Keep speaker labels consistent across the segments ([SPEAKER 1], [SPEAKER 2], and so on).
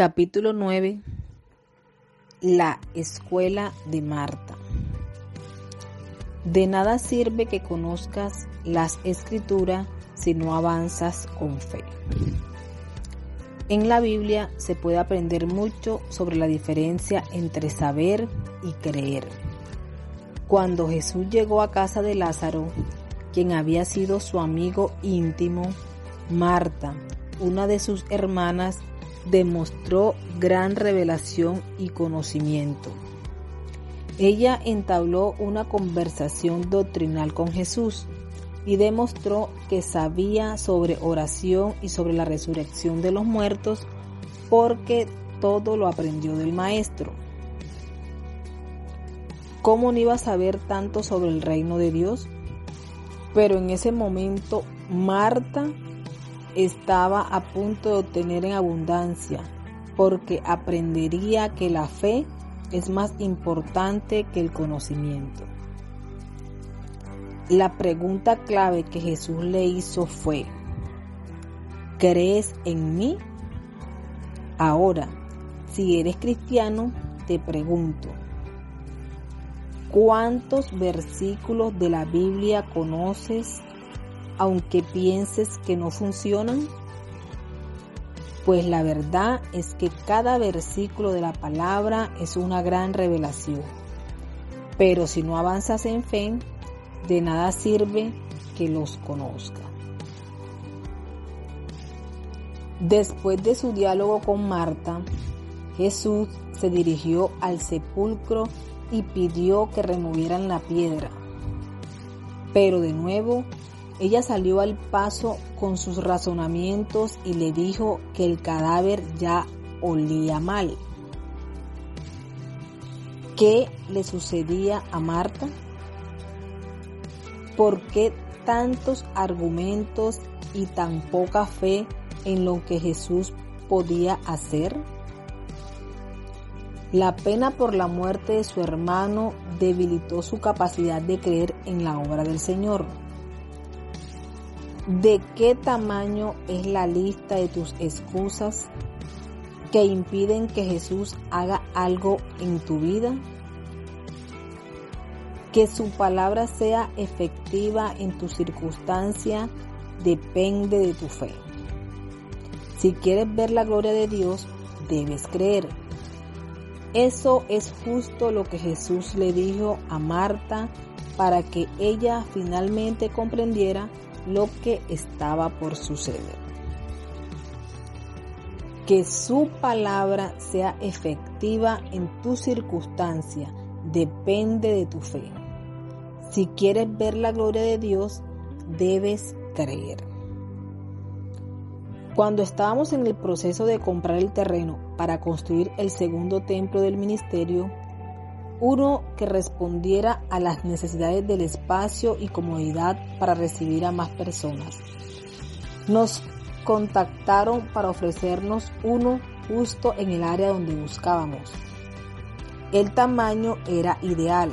[SPEAKER 1] Capítulo 9 La escuela de Marta De nada sirve que conozcas las escrituras si no avanzas con fe. En la Biblia se puede aprender mucho sobre la diferencia entre saber y creer. Cuando Jesús llegó a casa de Lázaro, quien había sido su amigo íntimo, Marta, una de sus hermanas, demostró gran revelación y conocimiento. Ella entabló una conversación doctrinal con Jesús y demostró que sabía sobre oración y sobre la resurrección de los muertos porque todo lo aprendió del maestro. ¿Cómo no iba a saber tanto sobre el reino de Dios? Pero en ese momento Marta estaba a punto de obtener en abundancia porque aprendería que la fe es más importante que el conocimiento. La pregunta clave que Jesús le hizo fue, ¿crees en mí? Ahora, si eres cristiano, te pregunto, ¿cuántos versículos de la Biblia conoces aunque pienses que no funcionan? Pues la verdad es que cada versículo de la palabra es una gran revelación. Pero si no avanzas en fe, de nada sirve que los conozca. Después de su diálogo con Marta, Jesús se dirigió al sepulcro y pidió que removieran la piedra. Pero de nuevo, ella salió al paso con sus razonamientos y le dijo que el cadáver ya olía mal. ¿Qué le sucedía a Marta? ¿Por qué tantos argumentos y tan poca fe en lo que Jesús podía hacer? La pena por la muerte de su hermano debilitó su capacidad de creer en la obra del Señor. ¿De qué tamaño es la lista de tus excusas que impiden que Jesús haga algo en tu vida? Que su palabra sea efectiva en tu circunstancia depende de tu fe. Si quieres ver la gloria de Dios, debes creer. Eso es justo lo que Jesús le dijo a Marta para que ella finalmente comprendiera lo que estaba por suceder. Que su palabra sea efectiva en tu circunstancia depende de tu fe. Si quieres ver la gloria de Dios, debes creer. Cuando estábamos en el proceso de comprar el terreno para construir el segundo templo del ministerio, uno que respondiera a las necesidades del espacio y comodidad para recibir a más personas. Nos contactaron para ofrecernos uno justo en el área donde buscábamos. El tamaño era ideal,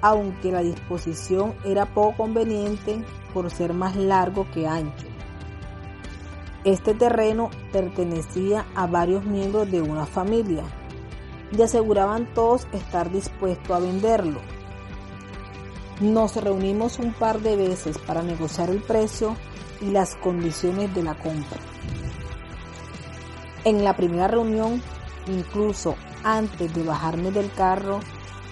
[SPEAKER 1] aunque la disposición era poco conveniente por ser más largo que ancho. Este terreno pertenecía a varios miembros de una familia y aseguraban todos estar dispuestos a venderlo. Nos reunimos un par de veces para negociar el precio y las condiciones de la compra. En la primera reunión, incluso antes de bajarme del carro,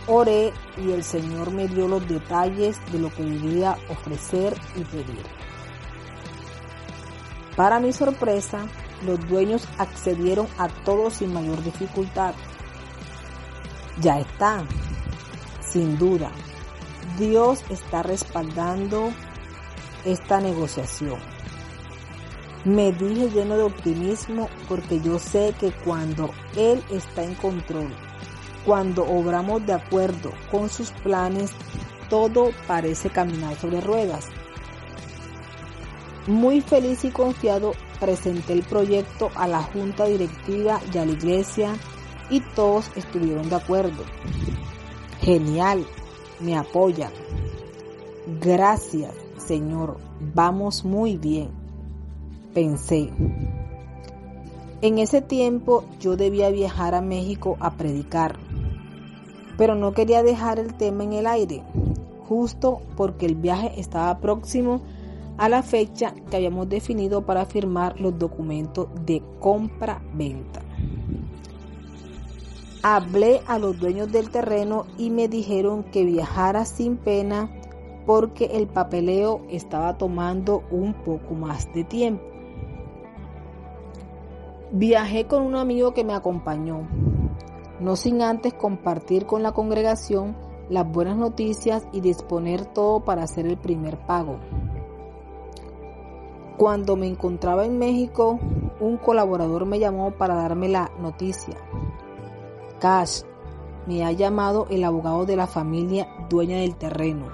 [SPEAKER 1] Oré y el Señor me dio los detalles de lo que debía ofrecer y pedir. Para mi sorpresa, los dueños accedieron a todo sin mayor dificultad. Ya está, sin duda, Dios está respaldando esta negociación. Me dije lleno de optimismo porque yo sé que cuando Él está en control, cuando obramos de acuerdo con sus planes, todo parece caminar sobre ruedas. Muy feliz y confiado presenté el proyecto a la junta directiva y a la iglesia y todos estuvieron de acuerdo. Genial, me apoyan. Gracias, Señor, vamos muy bien. Pensé. En ese tiempo yo debía viajar a México a predicar, pero no quería dejar el tema en el aire, justo porque el viaje estaba próximo a la fecha que habíamos definido para firmar los documentos de compra-venta. Hablé a los dueños del terreno y me dijeron que viajara sin pena porque el papeleo estaba tomando un poco más de tiempo. Viajé con un amigo que me acompañó, no sin antes compartir con la congregación las buenas noticias y disponer todo para hacer el primer pago. Cuando me encontraba en México, un colaborador me llamó para darme la noticia. Cash, me ha llamado el abogado de la familia dueña del terreno.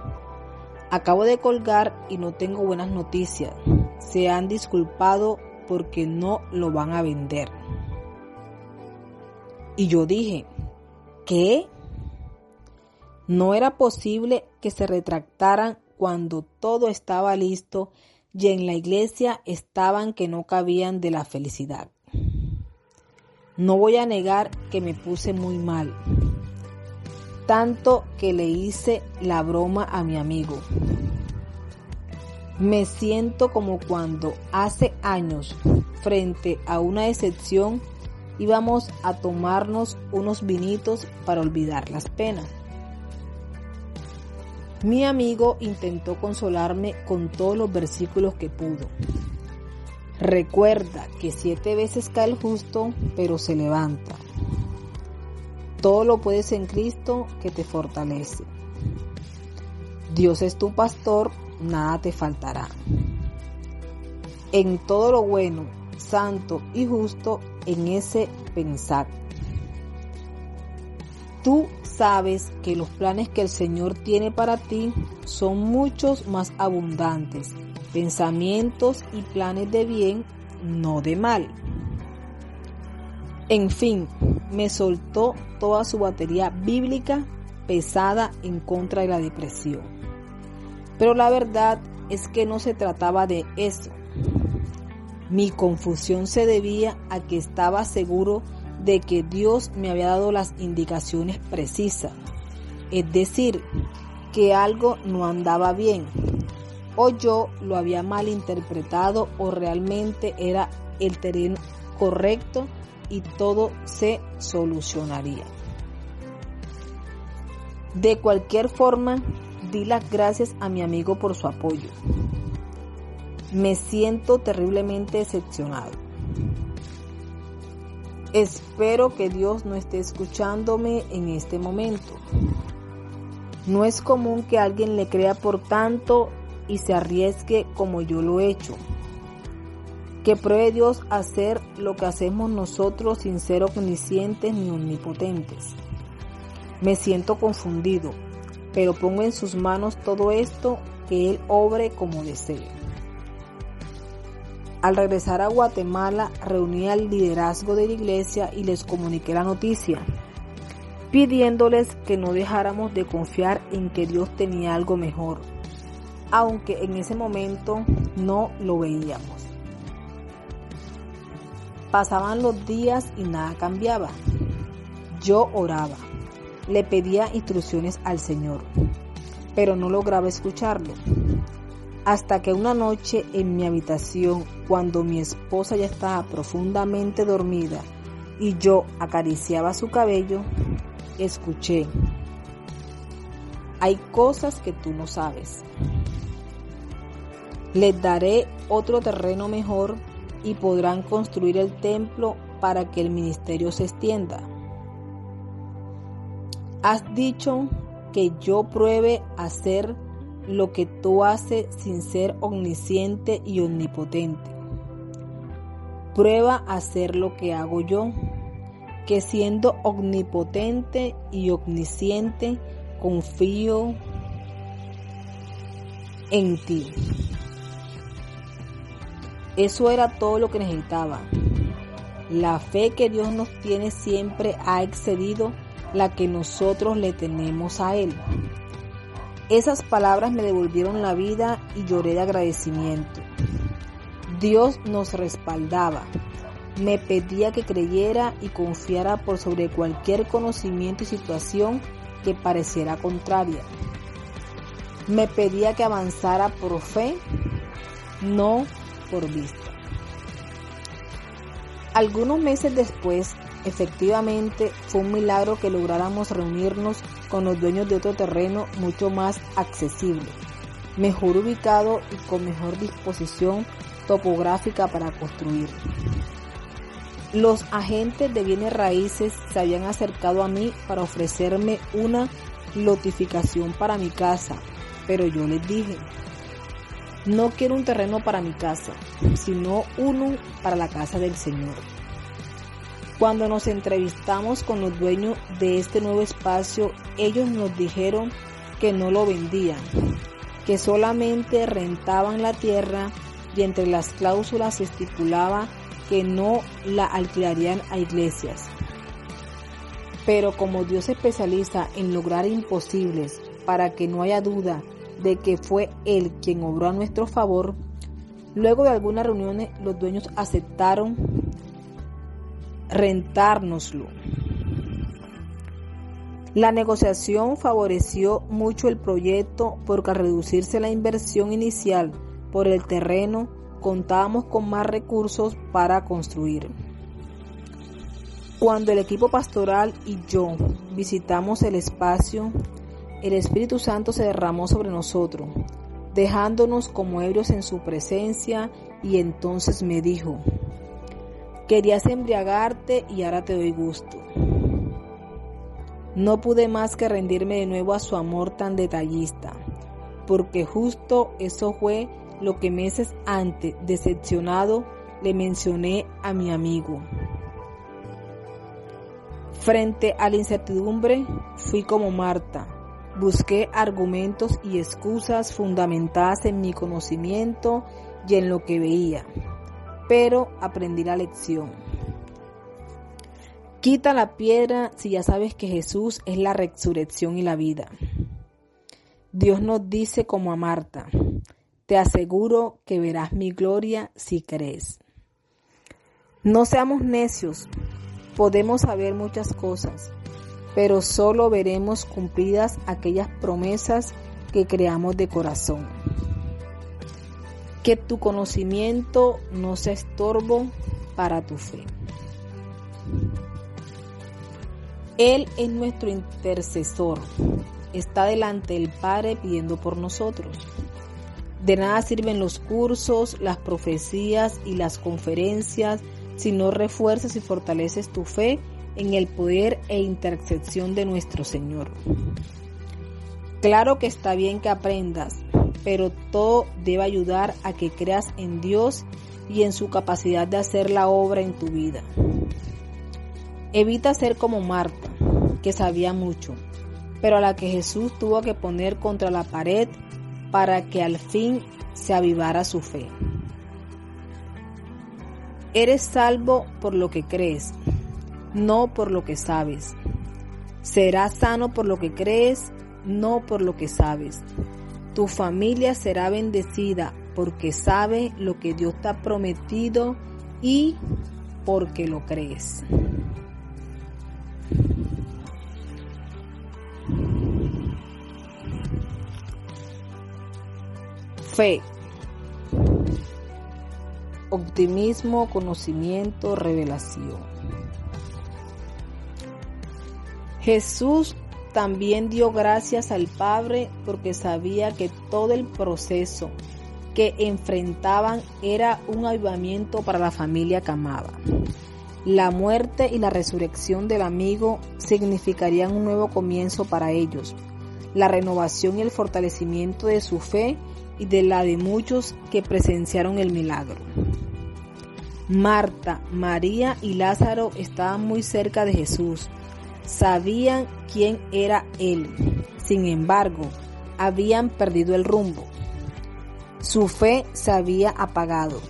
[SPEAKER 1] Acabo de colgar y no tengo buenas noticias. Se han disculpado porque no lo van a vender. Y yo dije, ¿qué? No era posible que se retractaran cuando todo estaba listo y en la iglesia estaban que no cabían de la felicidad. No voy a negar que me puse muy mal, tanto que le hice la broma a mi amigo. Me siento como cuando hace años, frente a una excepción, íbamos a tomarnos unos vinitos para olvidar las penas. Mi amigo intentó consolarme con todos los versículos que pudo. Recuerda que siete veces cae el justo, pero se levanta. Todo lo puedes en Cristo que te fortalece. Dios es tu pastor, nada te faltará. En todo lo bueno, santo y justo, en ese pensar. Tú sabes que los planes que el Señor tiene para ti son muchos más abundantes, pensamientos y planes de bien, no de mal. En fin, me soltó toda su batería bíblica pesada en contra de la depresión. Pero la verdad es que no se trataba de eso. Mi confusión se debía a que estaba seguro de que Dios me había dado las indicaciones precisas, es decir, que algo no andaba bien, o yo lo había malinterpretado o realmente era el terreno correcto y todo se solucionaría. De cualquier forma, di las gracias a mi amigo por su apoyo. Me siento terriblemente decepcionado. Espero que Dios no esté escuchándome en este momento. No es común que alguien le crea por tanto y se arriesgue como yo lo he hecho. Que pruebe Dios hacer lo que hacemos nosotros sin ser omniscientes ni omnipotentes. Me siento confundido, pero pongo en sus manos todo esto que Él obre como desee. Al regresar a Guatemala, reuní al liderazgo de la iglesia y les comuniqué la noticia, pidiéndoles que no dejáramos de confiar en que Dios tenía algo mejor, aunque en ese momento no lo veíamos. Pasaban los días y nada cambiaba. Yo oraba, le pedía instrucciones al Señor, pero no lograba escucharlo hasta que una noche en mi habitación, cuando mi esposa ya estaba profundamente dormida y yo acariciaba su cabello, escuché, hay cosas que tú no sabes. Les daré otro terreno mejor y podrán construir el templo para que el ministerio se extienda. Has dicho que yo pruebe hacer lo que tú haces sin ser omnisciente y omnipotente. Prueba hacer lo que hago yo, que siendo omnipotente y omnisciente, confío en ti. Eso era todo lo que necesitaba. La fe que Dios nos tiene siempre ha excedido la que nosotros le tenemos a Él. Esas palabras me devolvieron la vida y lloré de agradecimiento. Dios nos respaldaba me pedía que creyera y confiara por sobre cualquier conocimiento y situación que pareciera contraria. Me pedía que avanzara por fe, no vista. Algunos meses después, efectivamente, fue un milagro que lográramos reunirnos con los dueños de otro terreno mucho más accesible, mejor ubicado y con mejor disposición topográfica para construir. Los agentes de bienes raíces se habían acercado a mí para ofrecerme una lotificación para mi casa, pero yo les dije, no quiero un terreno para mi casa, sino uno para la casa del Señor. Cuando nos entrevistamos con los dueños de este nuevo espacio, ellos nos dijeron que no lo vendían, que solamente rentaban la tierra y entre las cláusulas se estipulaba que no la alquilarían a iglesias. Pero como Dios se especializa en lograr imposibles para que no haya duda de que fue Él quien obró a nuestro favor, luego de algunas reuniones los dueños aceptaron rentárnoslo. La negociación favoreció mucho el proyecto porque al reducirse la inversión inicial por el terreno, contábamos con más recursos para construir. Cuando el equipo pastoral y yo visitamos el espacio, el Espíritu Santo se derramó sobre nosotros, dejándonos como ebrios en su presencia, y entonces me dijo, querías embriagarte y ahora te doy gusto. No pude más que rendirme de nuevo a su amor tan detallista, porque justo eso fue lo que meses antes, decepcionado, le mencioné a mi amigo. Frente a la incertidumbre, fui como Marta. Busqué argumentos y excusas fundamentadas en mi conocimiento y en lo que veía, pero aprendí la lección. Quita la piedra si ya sabes que Jesús es la resurrección y la vida. Dios nos dice como a Marta, te aseguro que verás mi gloria si crees. No seamos necios, podemos saber muchas cosas, pero solo veremos cumplidas aquellas promesas que creamos de corazón. Que tu conocimiento no sea estorbo para tu fe. Él es nuestro intercesor, está delante del Padre pidiendo por nosotros. De nada sirven los cursos, las profecías y las conferencias si no refuerzas y fortaleces tu fe en el poder e intercesión de nuestro Señor. Claro que está bien que aprendas, pero todo debe ayudar a que creas en Dios y en su capacidad de hacer la obra en tu vida. Evita ser como Marta, que sabía mucho, pero a la que Jesús tuvo que poner contra la pared para que al fin se avivara su fe. Eres salvo por lo que crees, no por lo que sabes. Serás sano por lo que crees, no por lo que sabes. Tu familia será bendecida porque sabe lo que Dios te ha prometido y porque lo crees. Fe. Optimismo, conocimiento, revelación. Jesús también dio gracias al Padre porque sabía que todo el proceso que enfrentaban era un avivamiento para la familia que amaba. La muerte y la resurrección del amigo significarían un nuevo comienzo para ellos, la renovación y el fortalecimiento de su fe y de la de muchos que presenciaron el milagro. Marta, María y Lázaro estaban muy cerca de Jesús. Sabían quién era Él. Sin embargo, habían perdido el rumbo. Su fe se había apagado.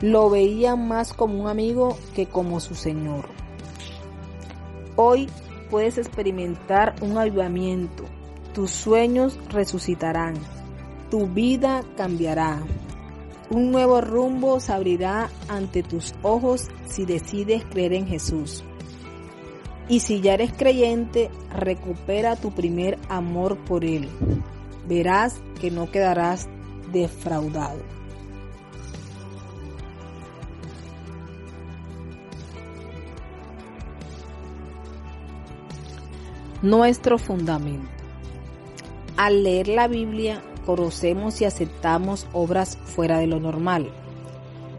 [SPEAKER 1] Lo veían más como un amigo que como su Señor. Hoy puedes experimentar un avivamiento. Tus sueños resucitarán tu vida cambiará. Un nuevo rumbo se abrirá ante tus ojos si decides creer en Jesús. Y si ya eres creyente, recupera tu primer amor por Él. Verás que no quedarás defraudado. Nuestro fundamento. Al leer la Biblia, conocemos y aceptamos obras fuera de lo normal.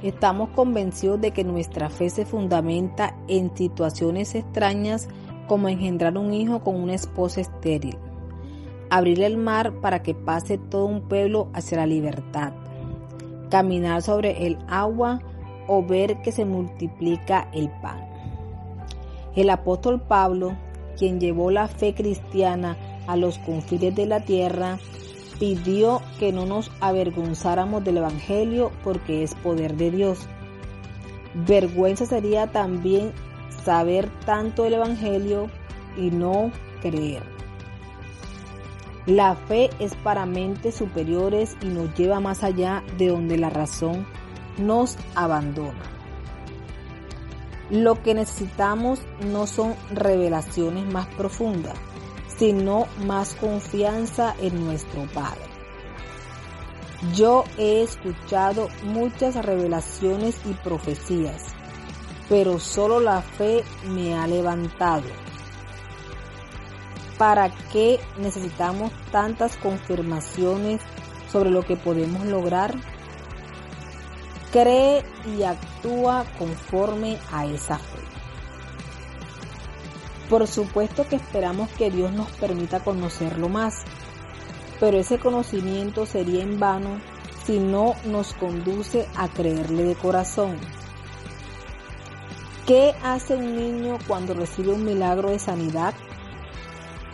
[SPEAKER 1] Estamos convencidos de que nuestra fe se fundamenta en situaciones extrañas como engendrar un hijo con una esposa estéril, abrir el mar para que pase todo un pueblo hacia la libertad, caminar sobre el agua o ver que se multiplica el pan. El apóstol Pablo, quien llevó la fe cristiana a los confines de la tierra, pidió que no nos avergonzáramos del Evangelio porque es poder de Dios. Vergüenza sería también saber tanto el Evangelio y no creer. La fe es para mentes superiores y nos lleva más allá de donde la razón nos abandona. Lo que necesitamos no son revelaciones más profundas, sino más confianza en nuestro Padre. Yo he escuchado muchas revelaciones y profecías, pero solo la fe me ha levantado. ¿Para qué necesitamos tantas confirmaciones sobre lo que podemos lograr? Cree y actúa conforme a esa fe. Por supuesto que esperamos que Dios nos permita conocerlo más, pero ese conocimiento sería en vano si no nos conduce a creerle de corazón. ¿Qué hace un niño cuando recibe un milagro de sanidad?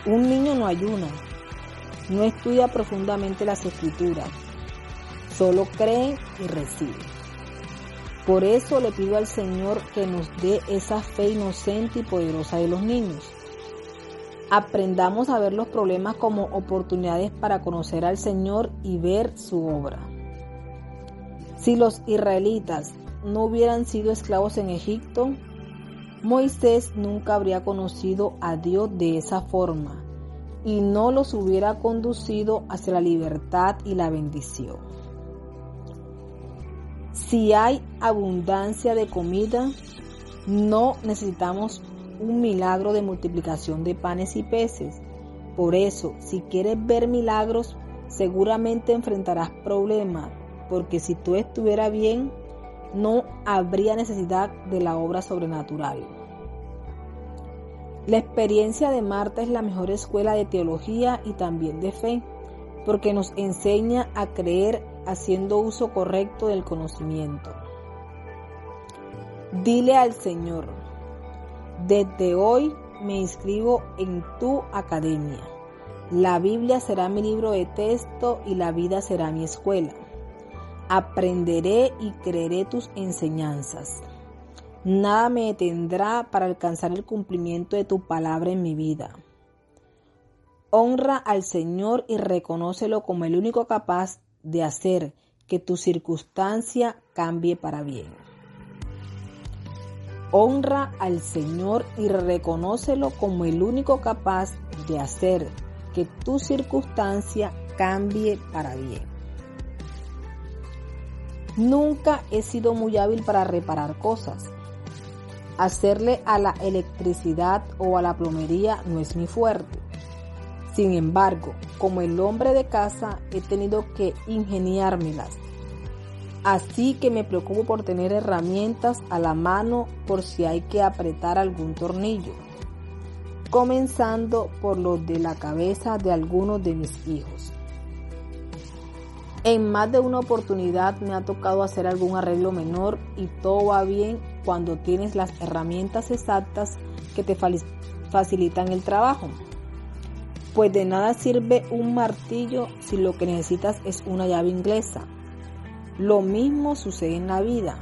[SPEAKER 1] Un niño no ayuna, no estudia profundamente las escrituras, solo cree y recibe. Por eso le pido al Señor que nos dé esa fe inocente y poderosa de los niños. Aprendamos a ver los problemas como oportunidades para conocer al Señor y ver su obra. Si los israelitas no hubieran sido esclavos en Egipto, Moisés nunca habría conocido a Dios de esa forma y no los hubiera conducido hacia la libertad y la bendición. Si hay abundancia de comida, no necesitamos un milagro de multiplicación de panes y peces. Por eso, si quieres ver milagros, seguramente enfrentarás problemas, porque si tú estuvieras bien, no habría necesidad de la obra sobrenatural. La experiencia de Marta es la mejor escuela de teología y también de fe, porque nos enseña a creer haciendo uso correcto del conocimiento. Dile al Señor, desde hoy me inscribo en tu academia. La Biblia será mi libro de texto y la vida será mi escuela. Aprenderé y creeré tus enseñanzas. Nada me detendrá para alcanzar el cumplimiento de tu palabra en mi vida. Honra al Señor y reconócelo como el único capaz de hacer que tu circunstancia cambie para bien. Honra al Señor y reconócelo como el único capaz de hacer que tu circunstancia cambie para bien. Nunca he sido muy hábil para reparar cosas. Hacerle a la electricidad o a la plomería no es mi fuerte. Sin embargo, como el hombre de casa he tenido que ingeniármelas. Así que me preocupo por tener herramientas a la mano por si hay que apretar algún tornillo, comenzando por los de la cabeza de algunos de mis hijos. En más de una oportunidad me ha tocado hacer algún arreglo menor y todo va bien cuando tienes las herramientas exactas que te facilitan el trabajo pues de nada sirve un martillo si lo que necesitas es una llave inglesa. Lo mismo sucede en la vida.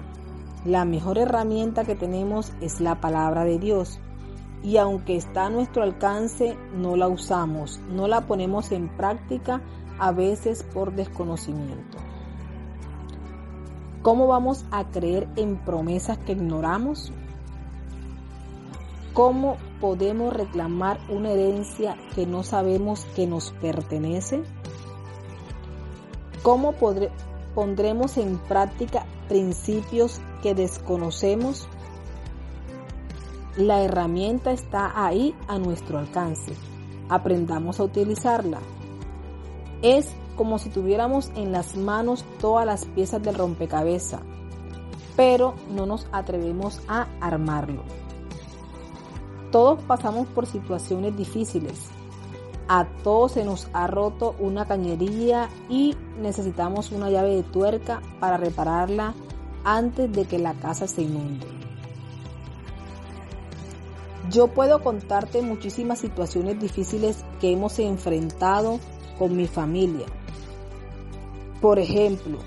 [SPEAKER 1] La mejor herramienta que tenemos es la palabra de Dios. Y aunque está a nuestro alcance, no la usamos, no la ponemos en práctica, a veces por desconocimiento. ¿Cómo vamos a creer en promesas que ignoramos? ¿Cómo podemos reclamar una herencia que no sabemos que nos pertenece? ¿Cómo pondremos en práctica principios que desconocemos? La herramienta está ahí a nuestro alcance. Aprendamos a utilizarla. Es como si tuviéramos en las manos todas las piezas del rompecabezas, pero no nos atrevemos a armarlo. Todos pasamos por situaciones difíciles. A todos se nos ha roto una cañería y necesitamos una llave de tuerca para repararla antes de que la casa se inunde. Yo puedo contarte muchísimas situaciones difíciles que hemos enfrentado con mi familia, por ejemplo,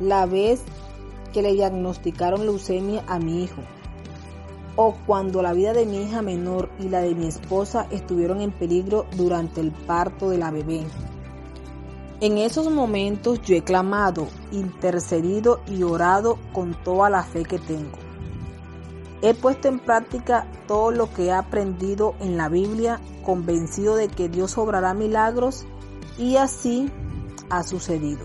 [SPEAKER 1] la vez que le diagnosticaron leucemia a mi hijo, o cuando la vida de mi hija menor y la de mi esposa estuvieron en peligro durante el parto de la bebé. En esos momentos yo he clamado, intercedido y orado con toda la fe que tengo. He puesto en práctica todo lo que he aprendido en la Biblia, convencido de que Dios obrará milagros y así ha sucedido.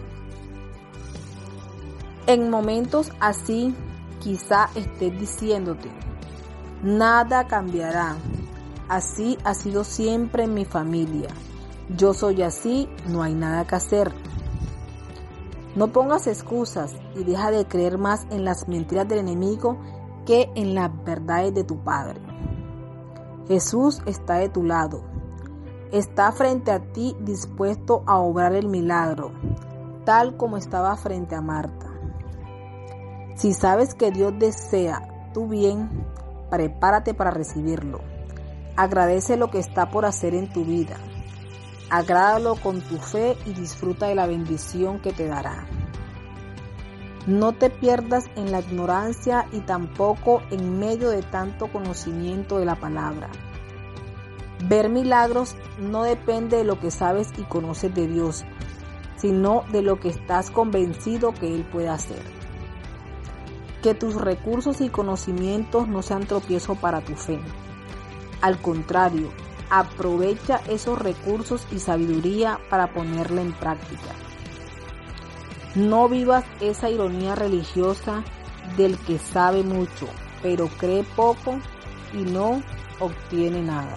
[SPEAKER 1] En momentos así, quizá estés diciéndote, nada cambiará. Así ha sido siempre en mi familia. Yo soy así, no hay nada que hacer. No pongas excusas y deja de creer más en las mentiras del enemigo que en las verdades de tu Padre. Jesús está de tu lado. Está frente a ti dispuesto a obrar el milagro, tal como estaba frente a Marta. Si sabes que Dios desea tu bien, prepárate para recibirlo. Agradece lo que está por hacer en tu vida. Agrádalo con tu fe y disfruta de la bendición que te dará. No te pierdas en la ignorancia y tampoco en medio de tanto conocimiento de la palabra. Ver milagros no depende de lo que sabes y conoces de Dios, sino de lo que estás convencido que Él puede hacer. Que tus recursos y conocimientos no sean tropiezo para tu fe. Al contrario, aprovecha esos recursos y sabiduría para ponerla en práctica. No vivas esa ironía religiosa del que sabe mucho, pero cree poco y no obtiene nada.